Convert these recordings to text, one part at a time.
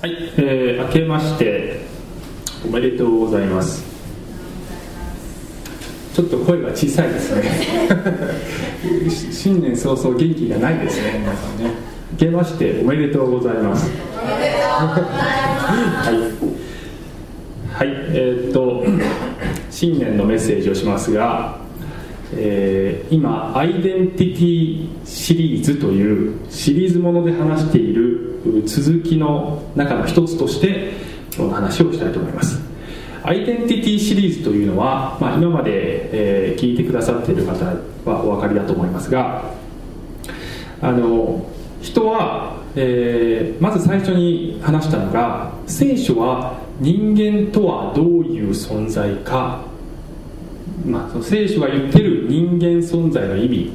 はい、えー、明けましておめでとうございます。ちょっと声が小さいですね。新年早々元気がないですね皆さんね。明けましておめでとうございます。はい、はい、えー、っと新年のメッセージをしますがえー、今アイデンティティシリーズというシリーズもので話している続きの中の一つとして今日の話をしたいと思います。アイデンティティシリーズというのは、まあ、今まで、えー、聞いてくださっている方はお分かりだと思いますがあの人は、えー、まず最初に話したのが聖書は人間とはどういう存在か。まあ、その聖書が言ってる人間存在の意味、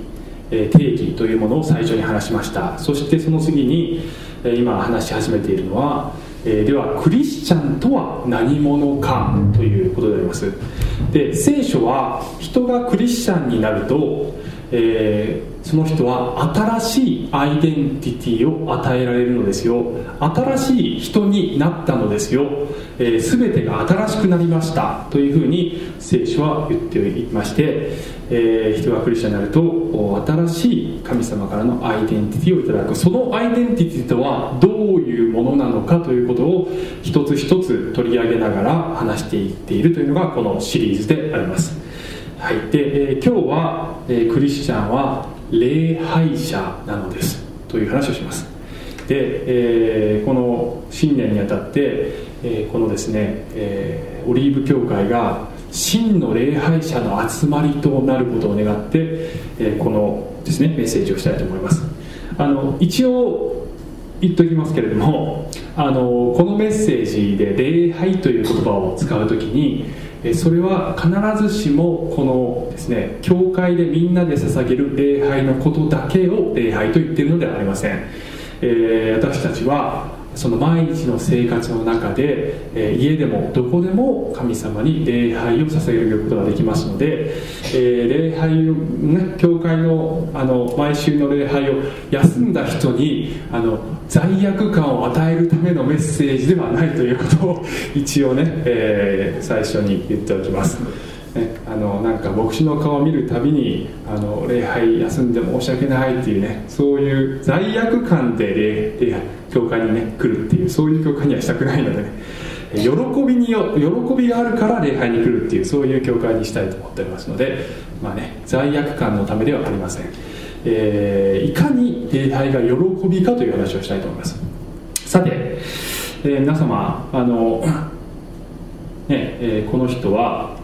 え、定義というものを最初に話しました。そしてその次に、え、今話し始めているのは、え、ではクリスチャンとは何者かということであります。で聖書は人がクリスチャンになると、えーその人は新しいアイデンティティを与えられるのですよ。新しい人になったのですよ、えー、全てが新しくなりました。というふうに聖書は言っていまして、えー、人がクリスチャンになると新しい神様からのアイデンティティをいただく。そのアイデンティティとはどういうものなのかということを一つ一つ取り上げながら話していっているというのがこのシリーズであります。はい。で、えー、今日は、え、クリスチャンは礼拝者なのですという話をします。で、えー、この新年にあたって、えー、このですね、えー、オリーブ教会が真の礼拝者の集まりとなることを願って、えこのですねメッセージをしたいと思います。あの一応言っておきますけれどもあのこのメッセージで礼拝という言葉を使う時にそれは必ずしもこのですね教会でみんなで捧げる礼拝のことだけを礼拝と言っているのではありません、えー、私たちはその毎日の生活の中で、えー、家でもどこでも神様に礼拝を捧げることができますので、えー、礼拝を、ね、教会のあの毎週の礼拝を休んだ人にあの罪悪感を与えるためのメッセージではないということを一応ね、えー、最初に言っておきます。ね、あのなんか牧師の顔を見るたびにあの礼拝休んで申し訳ないっていうねそういう罪悪感で礼礼拝教会にね来るっていうそういう教会にはしたくないのでね喜びによ喜びがあるから礼拝に来るっていうそういう教会にしたいと思っておりますのでまあね罪悪感のためではありません、えー、いかに礼拝が喜びかという話をしたいと思います。さて、えー、皆様あのね、えー、この人は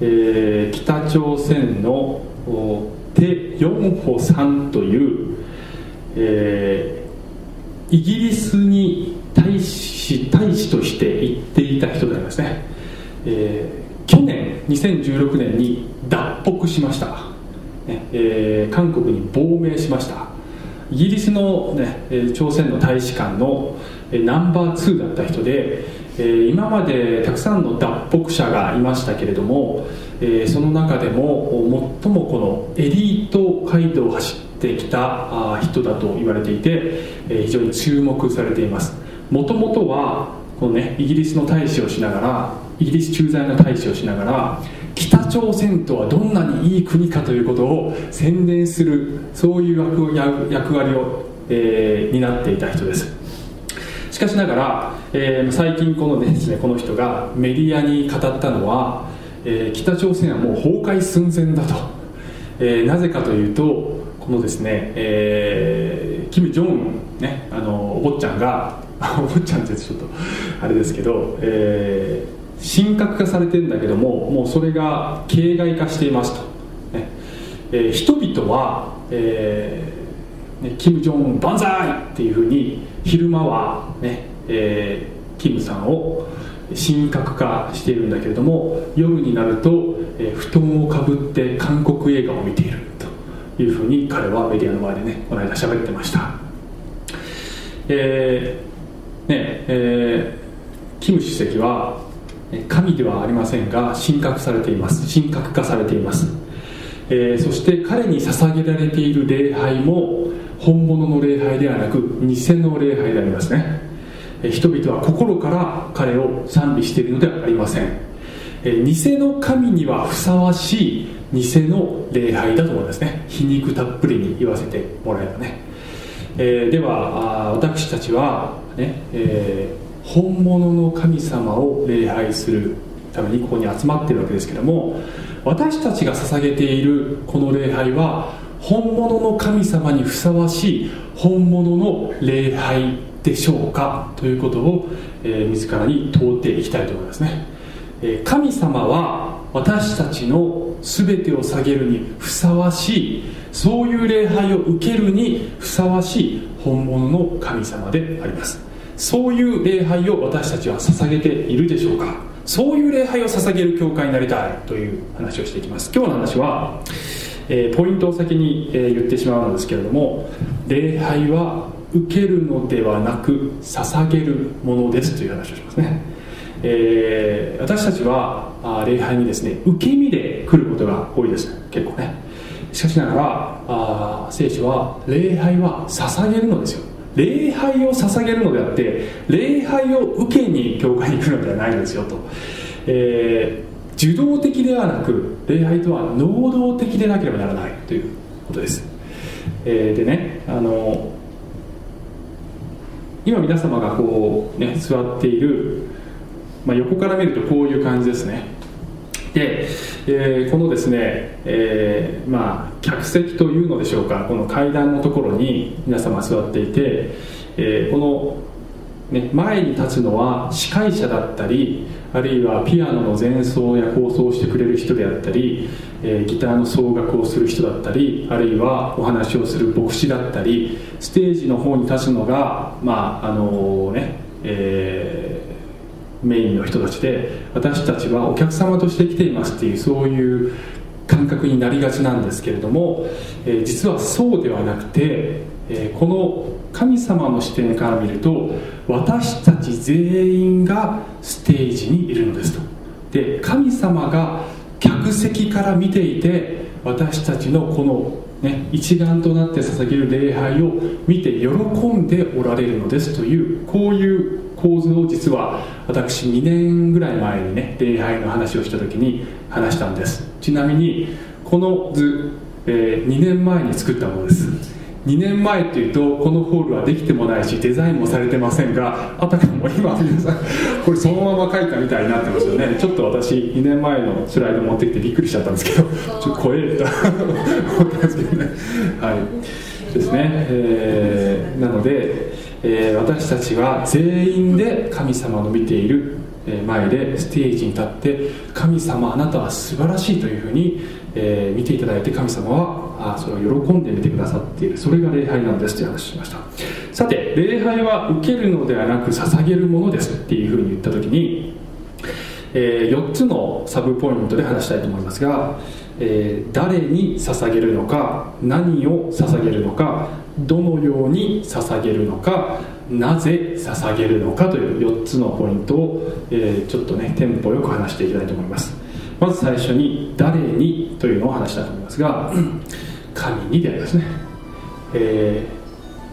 えー、北朝鮮のテ・ヨンホさんという、えー、イギリスに大使大使として行っていた人でありますね、えー、去年2016年に脱北しました、ねえー、韓国に亡命しました。イギリスの、ね、朝鮮の大使館のナンバー2だった人でえー、今までたくさんの脱北者がいましたけれども、えー、その中でも最もこのエリート街道を走ってきた人だと言われていて、えー、非常に注目されています。もともとはこの、ね、イギリスの大使をしながらイギリス駐在の大使をしながら北朝鮮とはどんなにいい国かということを宣伝するそういう役割を、えー、担っていた人です。しかしながら、えー、最近このですねこの人がメディアに語ったのは、えー、北朝鮮はもう崩壊寸前だと、えー、なぜかというとこのですね、えー、キム・ジョンウン、ね、あのお坊ちゃんが お坊ちゃんってちょっとあれですけど、えー、神格化されてるんだけどももうそれが形骸化していますと、ね。えー、人々は、えーね、キム・ジョンウン万歳っていうふうに昼間はね、えー、キムさんを神格化しているんだけれども夜になると、えー、布団をかぶって韓国映画を見ているというふうに彼はメディアの前でねこの間喋ってました。えー、ねえー、キム主席は神ではありませんが神格されています。神格化されています、えー、そして彼に捧げられている礼拝も本物の礼拝ではなく偽の礼拝でありますね、人々は心から彼を賛美しているのではありません。偽の神にはふさわしい偽の礼拝だと思いますね。皮肉たっぷりに言わせてもらえばね、えー、では私たちはね、えー、本物の神様を礼拝するためにここに集まっているわけですけども私たちが捧げているこの礼拝は本物の神様にふさわしい本物の礼拝でしょうか？ということを、えー、自らに問うていきたいと思いますね、えー、神様は私たちの全てを下げるにふさわしいそういう礼拝を受けるにふさわしい本物の神様であります。そういう礼拝を私たちは捧げているでしょうか？そういう礼拝を捧げる教会になりたいという話をしていきます。今日の話は、えー、ポイントを先に、えー、言ってしまうのですけれども礼拝は受けるのではなく捧げるものですという話をしますね、えー、私たちはあ礼拝にですね受け身で来ることが多いです。結構ね。しかしながらあ聖書は礼拝は捧げるのですよ。礼拝を捧げるのであって礼拝を受けに教会に来るのではないんですよと、え、受動的ではなく礼拝とは能動的でなければならないということです、えー、でねあの今皆様がこうね座っている、まあ、横から見るとこういう感じですね。で、えー、このですね、えー、まあ客席というのでしょうかこの階段のところに皆様座っていて、えー、この、ね、前に立つのは司会者だったりあるいはピアノの前奏や放送してくれる人であったり、えー、ギターの奏楽をする人だったりあるいはお話をする牧師だったりステージの方に立つのがまああのね、えーメインの人たちで私たちはお客様として来ていますっていうそういう感覚になりがちなんですけれども、えー、実はそうではなくて、え、この神様の視点から見ると私たち全員がステージにいるのですと。で神様が客席から見ていて私たちのこの、ね、一丸となって捧げる礼拝を見て喜んでおられるのですというこういう構図を実は私2年ぐらい前にね礼拝の話をした時に話したんです。ちなみにこの図、えー、2年前に作ったものです。2年前っていうとこのホールはできてもないしデザインもされてませんがあたかも今皆さんこれそのまま書いたみたいになってますよね。ちょっと私2年前のスライド持ってきてびっくりしちゃったんですけど ちょっと怖えと思ったんですけどね。はい。ですね、えー、なのでえー、私たちは全員で神様の見ている前でステージに立って神様あなたは素晴らしいというふうに、えー、見ていただいて神様はあそれを喜んで見てくださっている。それが礼拝なんですという話をしました。さて礼拝は受けるのではなく捧げるものですっていうふうに言った時に、えー、4つのサブポイントで話したいと思いますが、えー、誰に捧げるのか何を捧げるのかどのように捧げるのかなぜ捧げるのかという4つのポイントを、えー、ちょっとねテンポよく話していきたいと思います。まず最初に「誰に」というのを話したいと思いますが神にでありますね、え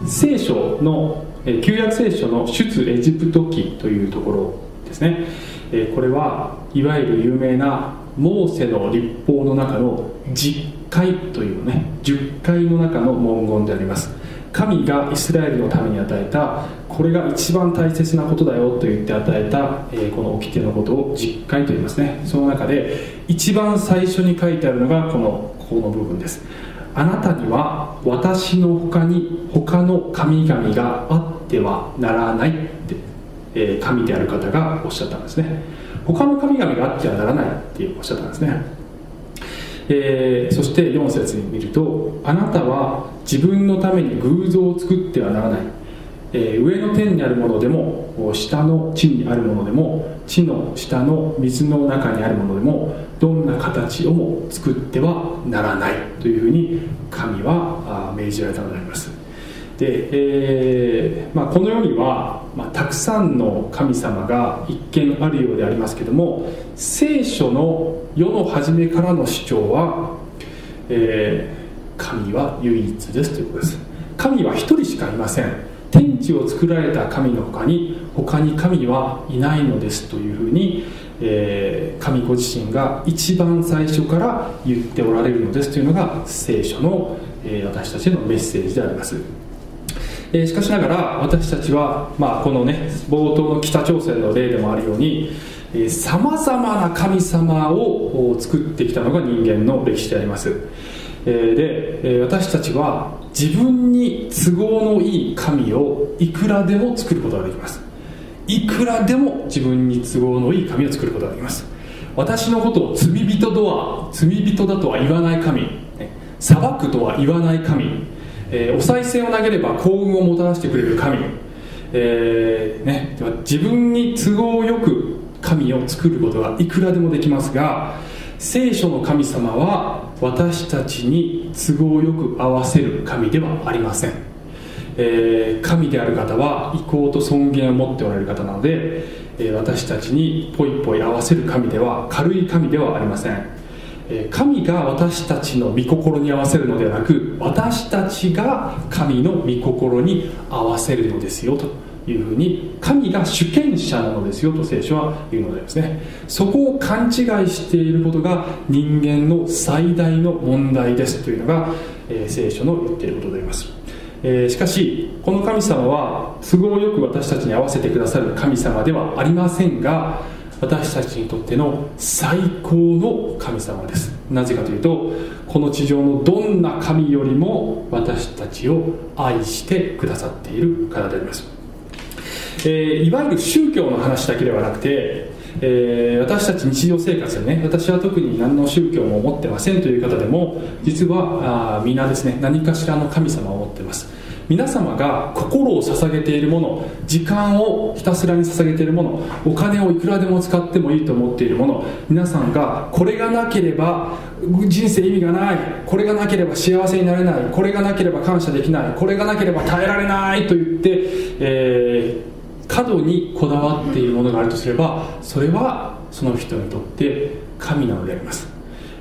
ー、聖書の旧約聖書の出エジプト記というところですね、えー、これはいわゆる有名なモーセの立法の中の実会というね10回の中の文言であります。神がイスラエルのために与えたこれが一番大切なことだよと言って与えた、えー、この掟のことを実会と言いますね。その中で一番最初に書いてあるのがこのここの部分です。あなたには私のほかに他の神々があってはならないって、えー、神である方がおっしゃったんですね。他の神々があってはならないっておっしゃったんですね。えー、そして4節に見るとあなたは自分のために偶像を作ってはならない、えー、上の天にあるものでも下の地にあるものでも地の下の水の中にあるものでもどんな形をも作ってはならないというふうに神は命じられたのであります。で、えーまあ、この世には、まあ、たくさんの神様が一見あるようでありますけども聖書の世の初めからの主張は、えー、神は唯一ですということです。神は一人しかいません。天地を作られた神の他に他に神はいないのですというふうに、えー、神ご自身が一番最初から言っておられるのですというのが聖書の、えー、私たちへのメッセージであります。えしかしながら私たちは、まあ、このね冒頭の北朝鮮の例でもあるようにさまざまな神様を作ってきたのが人間の歴史であります、えで私たちは自分に都合のいい神をいくらでも作ることができます。いくらでも自分に都合のいい神を作ることができます。私のことを罪人とは罪人だとは言わない神。裁くとは言わない神。えー、お賽銭を投げれば幸運をもたらしてくれる神、えーね、自分に都合よく神を作ることがいくらでもできますが聖書の神様は私たちに都合よく合わせる神ではありません、えー、神である方は意向と尊厳を持っておられる方なので、えー、私たちにポイポイ合わせる神では軽い神ではありません。神が私たちの御心に合わせるのではなく私たちが神の御心に合わせるのですよと。いうふうに神が主権者なのですよと聖書は言うのでありますね。そこを勘違いしていることが人間の最大の問題ですというのが、えー、聖書の言っていることであります、えー、しかしこの神様は都合よく私たちに合わせてくださる神様ではありませんが私たちにとっての最高の神様です。なぜかというとこの地上のどんな神よりも私たちを愛してくださっている方であります、えー、いわゆる宗教の話だけではなくてえー、私たち日常生活でね私は特に何の宗教も持ってませんという方でも実は皆ですね何かしらの神様を持ってます。皆様が心を捧げているもの時間をひたすらに捧げているものお金をいくらでも使ってもいいと思っているもの皆さんがこれがなければ人生意味がないこれがなければ幸せになれないこれがなければ感謝できないこれがなければ耐えられないと言って、えー、過度にこだわっているものがあるとすればそれはその人にとって神なのであります、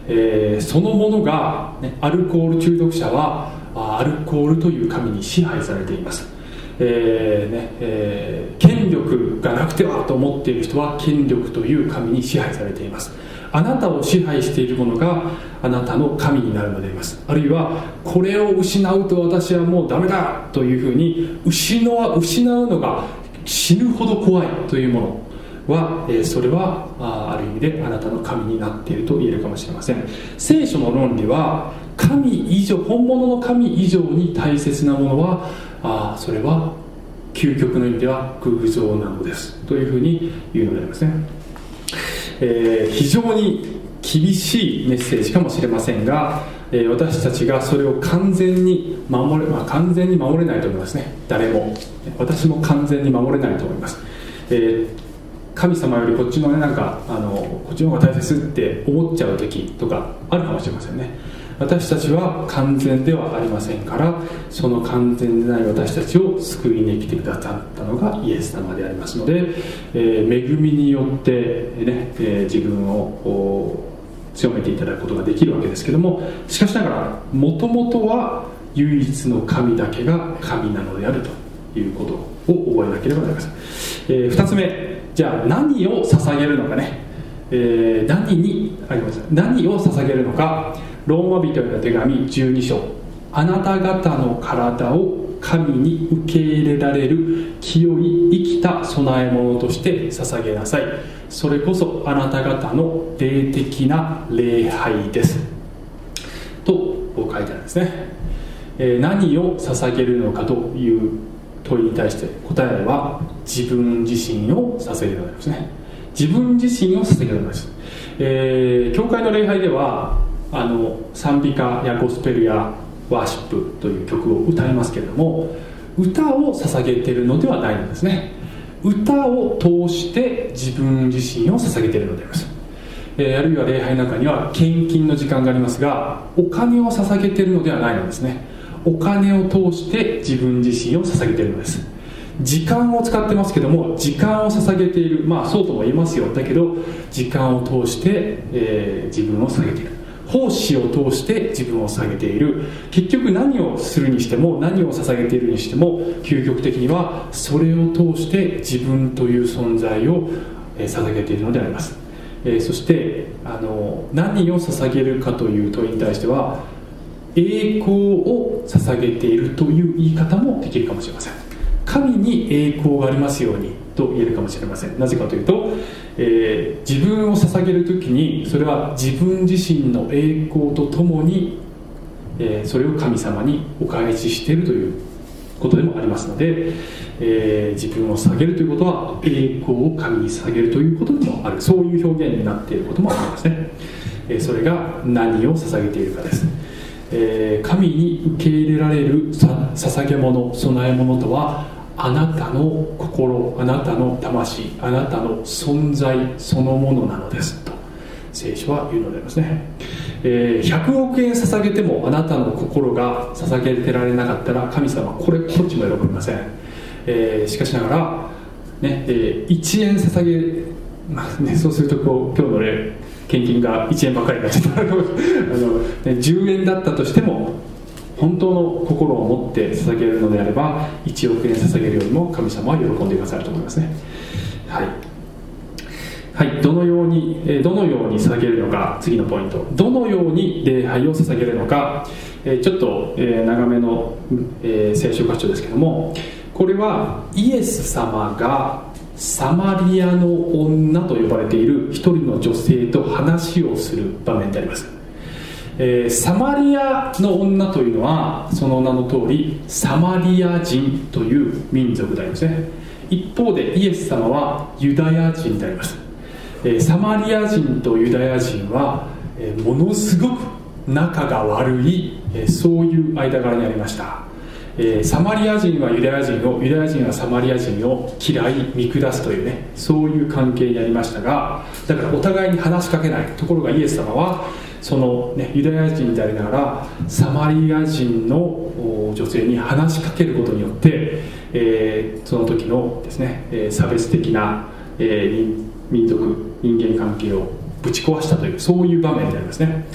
えー、そのものが、ね、アルコール中毒者はアルコールという神に支配されています、えーねえー、権力がなくてはと思っている人は権力という神に支配されています。あなたを支配しているものがあなたの神になるのであります。あるいはこれを失うと私はもうダメだというふうに失う失うのが死ぬほど怖いというものは、えそれはあある意味であなたの神になっていると言えるかもしれません。聖書の論理は神以上本物の神以上に大切なものはあそれは究極の意味では偶像なのです。というふうに言うのでありますね、えー、非常に厳しいメッセージかもしれませんが、えー、私たちがそれを完全に守れ、まあ、完全に守れないと思いますね。誰も。私も完全に守れないと思います、えー、神様よりこっちのねなんかあのこっちの方が大切って思っちゃう時とかあるかもしれませんね。私たちは完全ではありませんからその完全でない私たちを救いに来てくださったのがイエス様でありますので、えー、恵みによってね、えー、自分を強めていただくことができるわけですけどもしかしながらもともとは唯一の神だけが神なのであるということを覚えなければなりません、えー、2つ目じゃあ何を捧げるのかね、えー、何にあります何を捧げるのか。ローマ人への手紙12章。あなた方の体を神に受け入れられる清い生きた供え物として捧げなさい。それこそあなた方の霊的な礼拝です。と書いてあるんですね、え、何を捧げるのかという問いに対して答えは自分自身を捧げるのですね。自分自身を捧げるのです、えー、教会の礼拝ではあの賛美歌やゴスペルやワーシップという曲を歌いますけれども歌を捧げているのではないのですね。歌を通して自分自身を捧げているのであります、えー、あるいは礼拝の中には献金の時間がありますがお金を捧げているのではないのですね。お金を通して自分自身を捧げているのです。時間を使ってますけども時間を捧げているまあそうとも言えますよ。だけど時間を通して、えー、自分を捧げている。奉仕を通して自分を捧げている。結局何をするにしても何を捧げているにしても究極的にはそれを通して自分という存在を捧げているのであります。えそしてあの何を捧げるかという問いに対しては栄光を捧げているという言い方もできるかもしれません。神に栄光がありますようにと言えるかもしれません。なぜかというと、えー、自分を捧げる時にそれは自分自身の栄光とともに、えー、それを神様にお返ししているということでもありますので、えー、自分を下げるということは栄光を神に下げるということでもある。そういう表現になっていることもありますね、えそれが何を捧げているかです。えー、神に受け入れられる捧げ物供え物とはあなたの心あなたの魂あなたの存在そのものなのですと。聖書は言うのでありますね、えー、100億円捧げてもあなたの心が捧げてられなかったら神様これこっちも喜びません、えー、しかしながら、ねえー、1円捧げ、まあね、そうするとこう今日の例献金が1円ばかりになっちゃったあの、ね、10円だったとしても本当の心を持って捧げるのであれば1億円捧げるよりも神様は喜んでくださると思いますね。はい。はい、どのように、えどのように捧げるのか次のポイント。どのように礼拝を捧げるのか、えちょっと、え長めの、え聖書箇所ですけどもこれはイエス様がサマリアの女と呼ばれている一人の女性と話をする場面であります。えー、サマリアの女というのはその名の通りサマリア人という民族でありますね。一方でイエス様はユダヤ人であります、えー、サマリア人とユダヤ人は、えー、ものすごく仲が悪い、えそういう間柄にありました。え、サマリア人はユダヤ人をユダヤ人はサマリア人を嫌い見下すというねそういう関係にありましたがだからお互いに話しかけないところがイエス様はその、ね、ユダヤ人でありながらサマリア人の女性に話しかけることによって、えー、その時のですね、え差別的な、えー、民族人間関係をぶち壊したというそういう場面でありますね。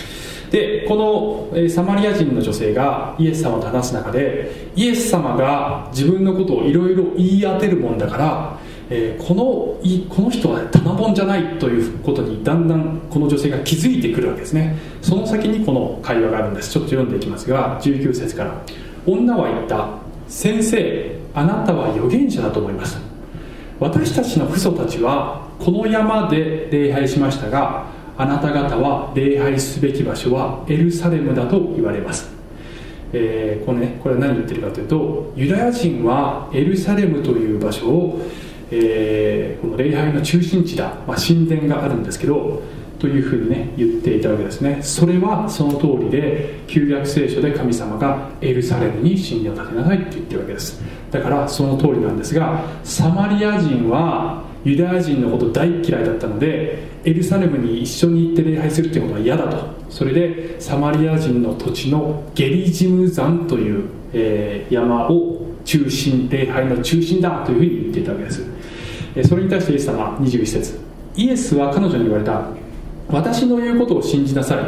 でこの、サマリア人の女性がイエス様と話す中でイエス様が自分のことをいろいろ言い当てるもんだからえー、このいこの人は棚本じゃないということにだんだんこの女性が気づいてくるわけですね。その先にこの会話があるんです。ちょっと読んでいきますが19節から。女は言った。先生あなたは預言者だと思います私たちの父祖たちはこの山で礼拝しましたがあなた方は礼拝すべき場所はエルサレムだと言われます。えー、これねこれは何言ってるかというとユダヤ人はエルサレムという場所をえー、この礼拝の中心地だ、まあ、神殿があるんですけどというふうにね言っていたわけですね。それはその通りで旧約聖書で神様がエルサレムに神殿を建てなさいって言ってるわけです。だからその通りなんですがサマリア人はユダヤ人のこと大嫌いだったのでエルサレムに一緒に行って礼拝するっていうことは嫌だと。それでサマリア人の土地のゲリジム山という、えー、山を中心礼拝の中心だというふうに言っていたわけです。それに対してイエス様21節。イエスは彼女に言われた。私の言うことを信じなさい。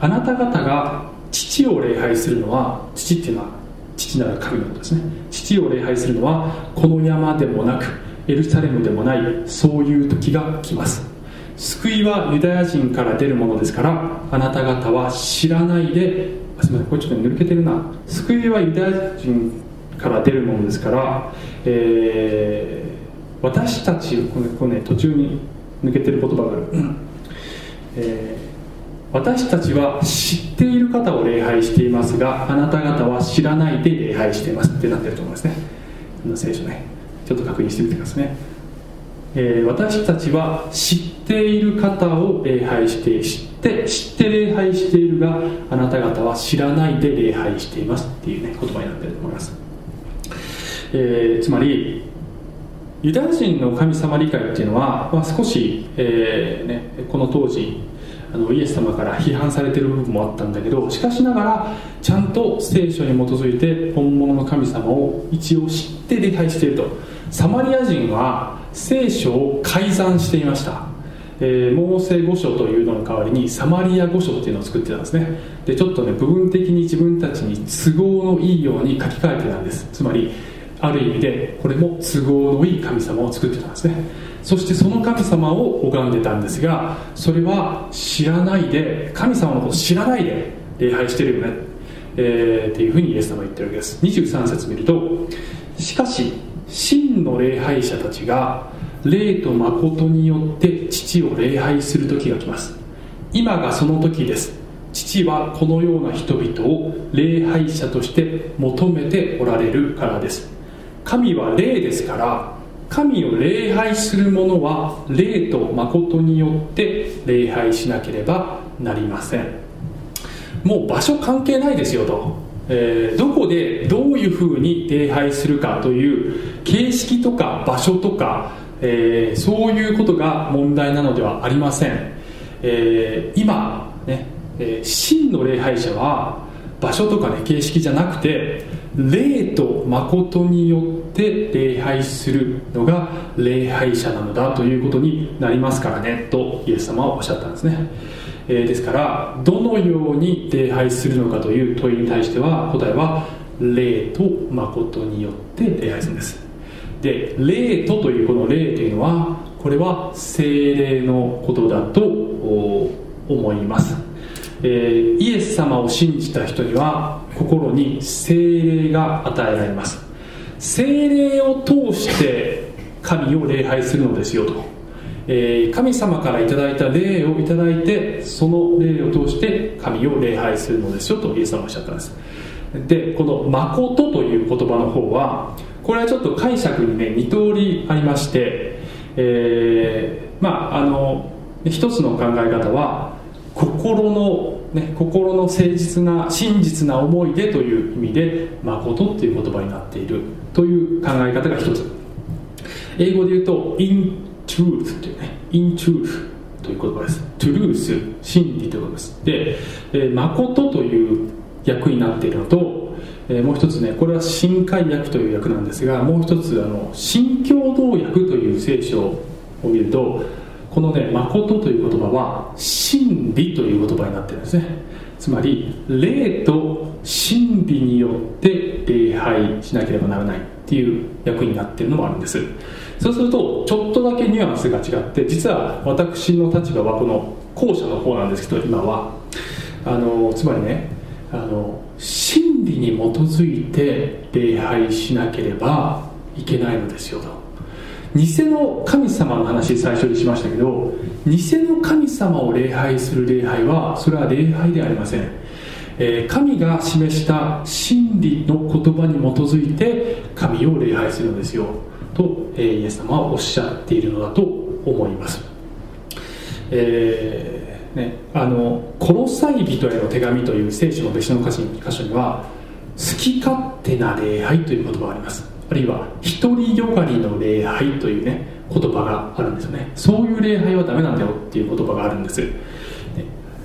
あなた方が父を礼拝するのは父っていうのは父なら神のことですね。父を礼拝するのはこの山でもなくエルサレムでもないそういう時が来ます。救いはユダヤ人から出るものですからあなた方は知らないであすみませんこれちょっと抜けてるな。救いはユダヤ人から出るものですから、えー私たちこれこれ、ね、途中に抜けてる言葉がある、えー、私たちは知っている方を礼拝していますがあなた方は知らないで礼拝していますってなってると思いますね。聖書ね。ちょっと確認してみてくださいね、えー、私たちは知っている方を礼拝して知って知って礼拝しているがあなた方は知らないで礼拝していますっていうね言葉になってると思います、えー、つまりユダヤ人の神様理解っていうのは、まあ、少し、えーね、この当時あのイエス様から批判されてる部分もあったんだけどしかしながらちゃんと聖書に基づいて本物の神様を一応知って礼拝していると。サマリア人は聖書を改ざんしていました。えー、モーセ御所というのの代わりにサマリア御所っていうのを作ってたんですね。でちょっとね部分的に自分たちに都合のいいように書き換えてたんです。つまりある意味でこれも都合のいい神様を作ってたんですね。そしてその神様を拝んでたんですがそれは知らないで神様のこと知らないで礼拝してるよね、えー、っていうふうにイエス様は言ってるわけです。23節見るとしかし真の礼拝者たちが霊と誠によって父を礼拝する時が来ます。今がその時です。父はこのような人々を礼拝者として求めておられるからです。神は霊ですから神を礼拝する者は霊と誠によって礼拝しなければなりません。もう場所関係ないですよと、えー、どこでどういうふうに礼拝するかという形式とか場所とか、えー、そういうことが問題なのではありません、えー、今ね、え真の礼拝者は場所とかね形式じゃなくて霊と誠によって礼拝するのが礼拝者なのだということになりますからねとイエス様はおっしゃったんですね、えー、ですからどのように礼拝するのかという問いに対しては答えは霊と誠によって礼拝するんです。で霊とというこの霊というのはこれは精霊のことだと思います。えー、イエス様を信じた人には心に精霊が与えられます。精霊を通して神を礼拝するのですよと、えー、神様からいただいた霊をいただいてその霊を通して神を礼拝するのですよとイエス様はおっしゃったんです。でこの「誠」とという言葉の方はこれはちょっと解釈にね二通りありまして、えー、まああの一つの考え方は心の、ね、心の誠実な真実な思いでという意味で誠っていう言葉になっている。という考え方が一つ。英語で言うと in truth というね in truth という言葉です。truth 真理ということです。で、えー、誠という訳になっているのと、え、もう一つねこれは新海訳という訳なんですがもう一つあの新共同訳という聖書を見るとこのね誠という言葉は真理という言葉になってるんですね。つまり霊と真理によって礼拝しなければならないっていう役になってるのもあるんです。そうするとちょっとだけニュアンスが違って実は私の立場はこの後者の方なんですけど今は。あのつまりねあの真理に基づいて礼拝しなければいけないのですよと。偽の神様の話最初にしましたけど偽の神様を礼拝する礼拝はそれは礼拝ではありません、えー、神が示した真理の言葉に基づいて神を礼拝するのですよ。と、えー、イエス様はおっしゃっているのだと思います。えーね、あの「コロサイ人への手紙」という聖書の別の箇所には「好き勝手な礼拝」という言葉があります。あるいは独りよがりの礼拝というね言葉があるんですよね。そういう礼拝はダメなんだよっていう言葉があるんです、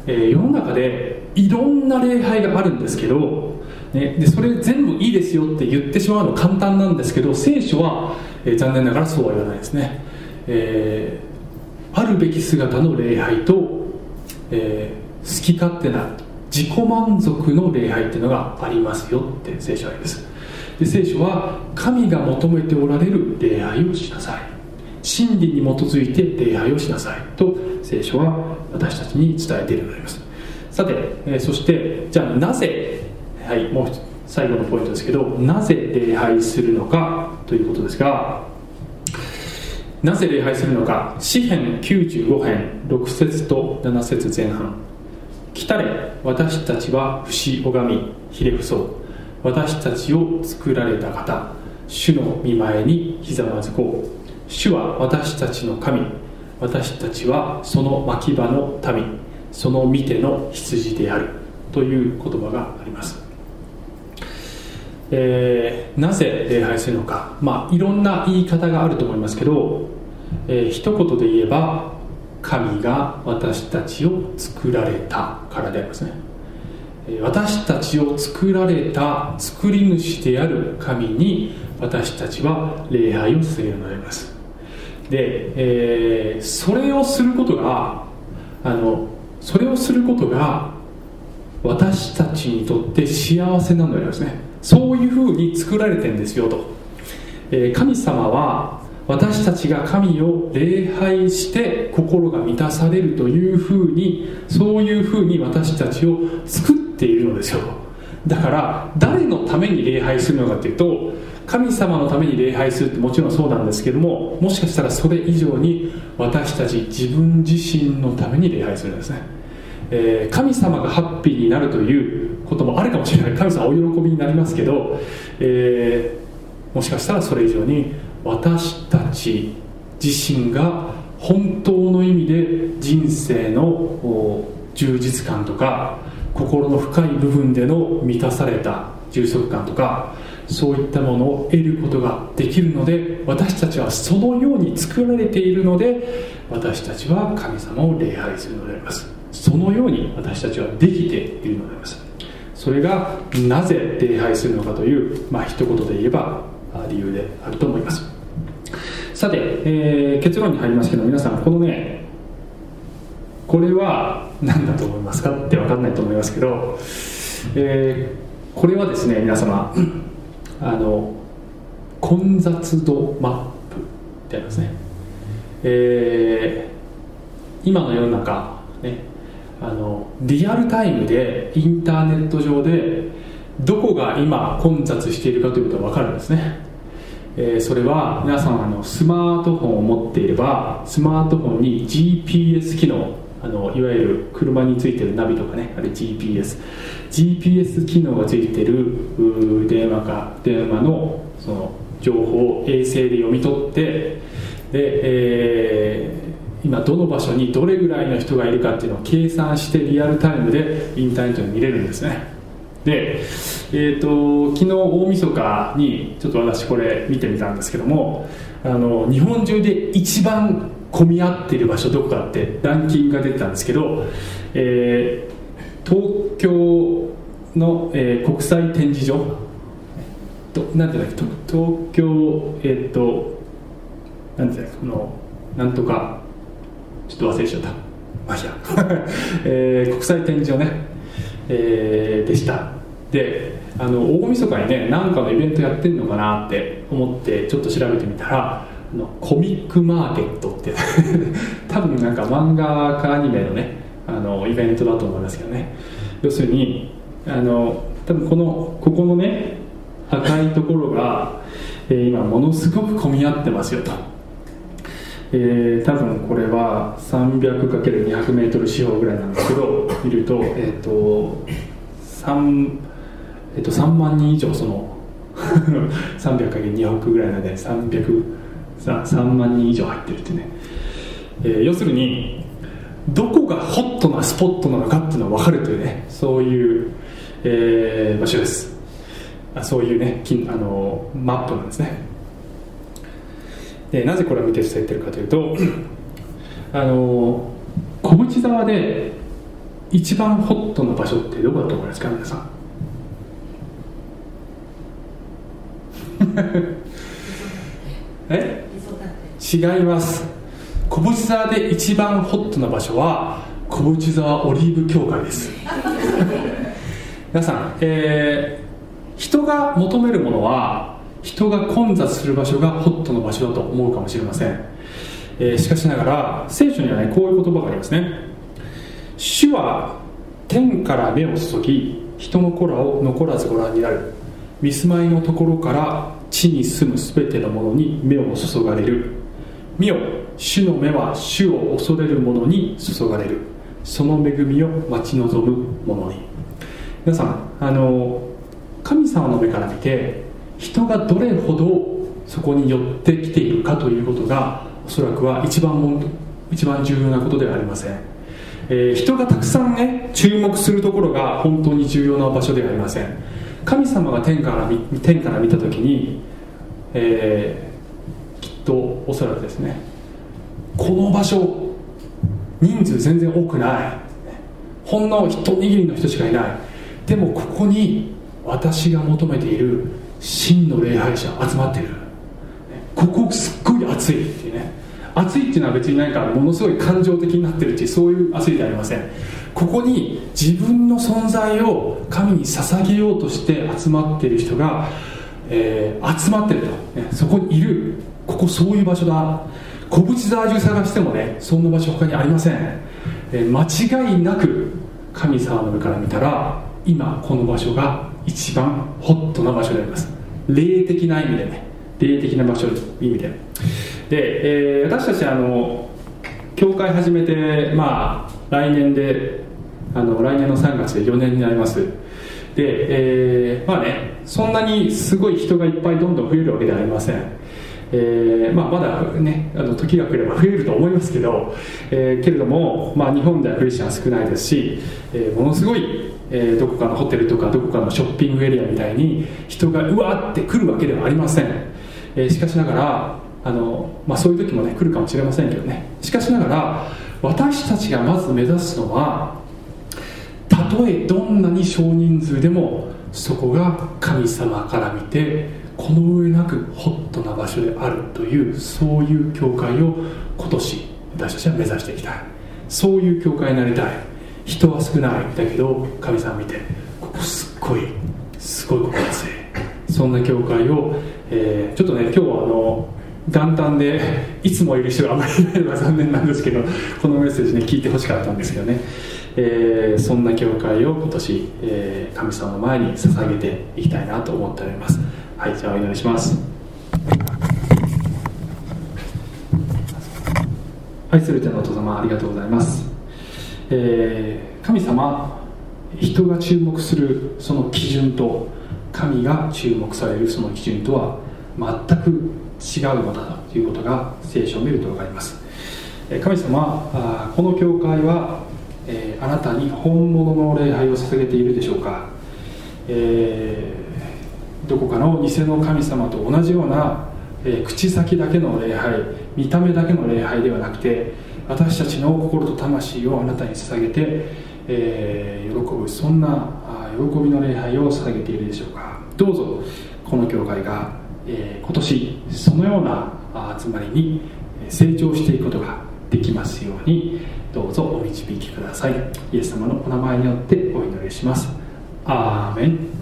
えー、世の中でいろんな礼拝があるんですけど、ね、でそれ全部いいですよって言ってしまうの簡単なんですけど聖書は、えー、残念ながらそうは言わないですね、えー、あるべき姿の礼拝と、え好き勝手な自己満足の礼拝っていうのがありますよって聖書は言います。で聖書は神が求めておられる礼拝をしなさい。真理に基づいて礼拝をしなさい。と聖書は私たちに伝えているのであります。さて、え、そしてじゃあなぜはいもう最後のポイントですけどなぜ礼拝するのかということですがなぜ礼拝するのか詩編95編6節と7節前半。来たれ私たちは節拝みひれ伏そう。私たちを作られた方主の見前にひざまずこう。主は私たちの神私たちはその牧場の民その見ての羊であるという言葉があります、えー、なぜ礼拝するのか。まあいろんな言い方があると思いますけど、えー、一言で言えば神が私たちを作られたからでありますね。私たちを作られた作り主である神に私たちは礼拝を捧げるのであります。で、えー、それをすることがあのそれをすることが私たちにとって幸せなのでありますね。そういうふうに作られてんですよと、えー、神様は私たちが神を礼拝して心が満たされるというふうにそういうふうに私たちを作っているのですよだから誰のために礼拝するのかというと神様のために礼拝するってもちろんそうなんですけどももしかしたらそれ以上に私たち自分自身のために礼拝するんですね、えー、神様がハッピーになるということもあるかもしれない。神様お喜びになりますけど、えー、もしかしたらそれ以上に私たち自身が本当の意味で人生の充実感とか心の深い部分での満たされた充足感とかそういったものを得ることができるので私たちはそのように作られているので私たちは神様を礼拝するのであります。そのように私たちはできているのであります。それがなぜ礼拝するのかというまあ一言で言えば理由であると思います。さて、えー、結論に入りますけど皆さんこのねこれは何だと思いますかって分かんないと思いますけど、えー、これはですね皆様あの混雑度マップってありますね、えー、今の世の中ねあのリアルタイムでインターネット上でどこが今混雑しているかということが分かるんですね、えー、それは皆さんあのスマートフォンを持っていればスマートフォンに GPS 機能あのいわゆる車についてるナビとかねあれ GPS GPS 機能がついてる電話か電話のその情報を衛星で読み取ってで、えー、今どの場所にどれぐらいの人がいるかっていうのを計算してリアルタイムでインターネットで見れるんですね。で、えーと、昨日大晦日にちょっと私これ見てみたんですけどもあの日本中で一番混み合ってる場所どこかってランキングが出てたんですけど、えー、東京の、えー、国際展示場となんていうんだっけ東京えっ、ー、となんていうんだっけこのなんとかちょっと忘れちゃった。まあいや、えー、国際展示場ね、えー、でした。であの大晦日にね何かのイベントやってんのかなって思ってちょっと調べてみたらのコミックマーケットって 多分なんか漫画かアニメのねあのイベントだと思いますけどね。要するにあの多分このここのね赤いところが、えー、今ものすごく混み合ってますよと、えー、多分これは 300×200 m 四方ぐらいなんですけど見ると,、えーと 3, えー、と3万人以上その 300×200 ぐらいなので300 3万人以上入ってるってね、えー、要するにどこがホットなスポットなのかっていうのが分かるというねそういう、えー、場所です。あそういうねあのマップなんですね。でなぜこれを見て伝えてるかというとあの小淵沢で一番ホットな場所ってどこだと思いますか皆さん？え？違います。小淵沢で一番ホットな場所は小淵沢オリーブ協会です。皆さん、えー、人が求めるものは人が混雑する場所がホットの場所だと思うかもしれません、えー、しかしながら聖書にはねこういう言葉がありますね。主は天から目を注ぎ人の子らを残らずご覧になる。見住まいのところから地に住む全てのものに目を注がれる。見よ。主の目は主を恐れる者に注がれる。その恵みを待ち望む者に。皆さんあの神様の目から見て人がどれほどそこに寄ってきているかということがおそらくは一番も一番重要なことではありません、えー、人がたくさんね注目するところが本当に重要な場所ではありません。神様が天から天から見た時に、えとおそらくですねこの場所人数全然多くない。ほんの一握りの人しかいない。でもここに私が求めている真の礼拝者集まっている。ここすっごい暑いっていうね。熱いっていうのは別に何かものすごい感情的になってるっていうそういう熱いではありません。ここに自分の存在を神に捧げようとして集まっている人が、えー、集まってると、ね、そこにいる。ここそういう場所だ。小淵沢中探してもねそんな場所他にありません、えー、間違いなく神様の上から見たら今この場所が一番ホットな場所であります。霊的な意味でね。霊的な場所という意味で。で、えー、私たちあの教会始めてまあ来年であの来年の3月で4年になります。で、えー、まあねそんなにすごい人がいっぱいどんどん増えるわけではありません。えーまあ、まだねあの時が来れば増えると思いますけど、えー、けれども、まあ、日本ではクリスチャン少ないですし、えー、ものすごい、えー、どこかのホテルとかどこかのショッピングエリアみたいに人がうわって来るわけではありません、えー、しかしながらあの、まあ、そういう時もね来るかもしれませんけどね。しかしながら私たちがまず目指すのはたとえどんなに少人数でもそこが神様から見てこの上なくホットな場所であるというそういう教会を今年私たちは目指していきたい。そういう教会になりたい。人は少ないだけど神様見てここすっごいすごい心強いそんな教会を、えー、ちょっとね今日はあの元旦でいつもいる人があまりいないのが残念なんですけどこのメッセージね聞いてほしかったんですけどね、えー、そんな教会を今年、えー、神様の前に捧げていきたいなと思っております。はいじゃあお祈りします。愛する天のお父様ありがとうございます、えー、神様人が注目するその基準と神が注目されるその基準とは全く違うのだということが聖書を見ると分かります。神様この教会はあなたに本物の礼拝を捧げているでしょうか、えー、どこかの偽の神様と同じような、え口先だけの礼拝見た目だけの礼拝ではなくて私たちの心と魂をあなたに捧げて、えー、喜ぶそんな喜びの礼拝を捧げているでしょうか。どうぞこの教会がえ今年そのような集まりに成長していくことができますようにどうぞお導きください。イエス様のお名前によってお祈りします。アーメン。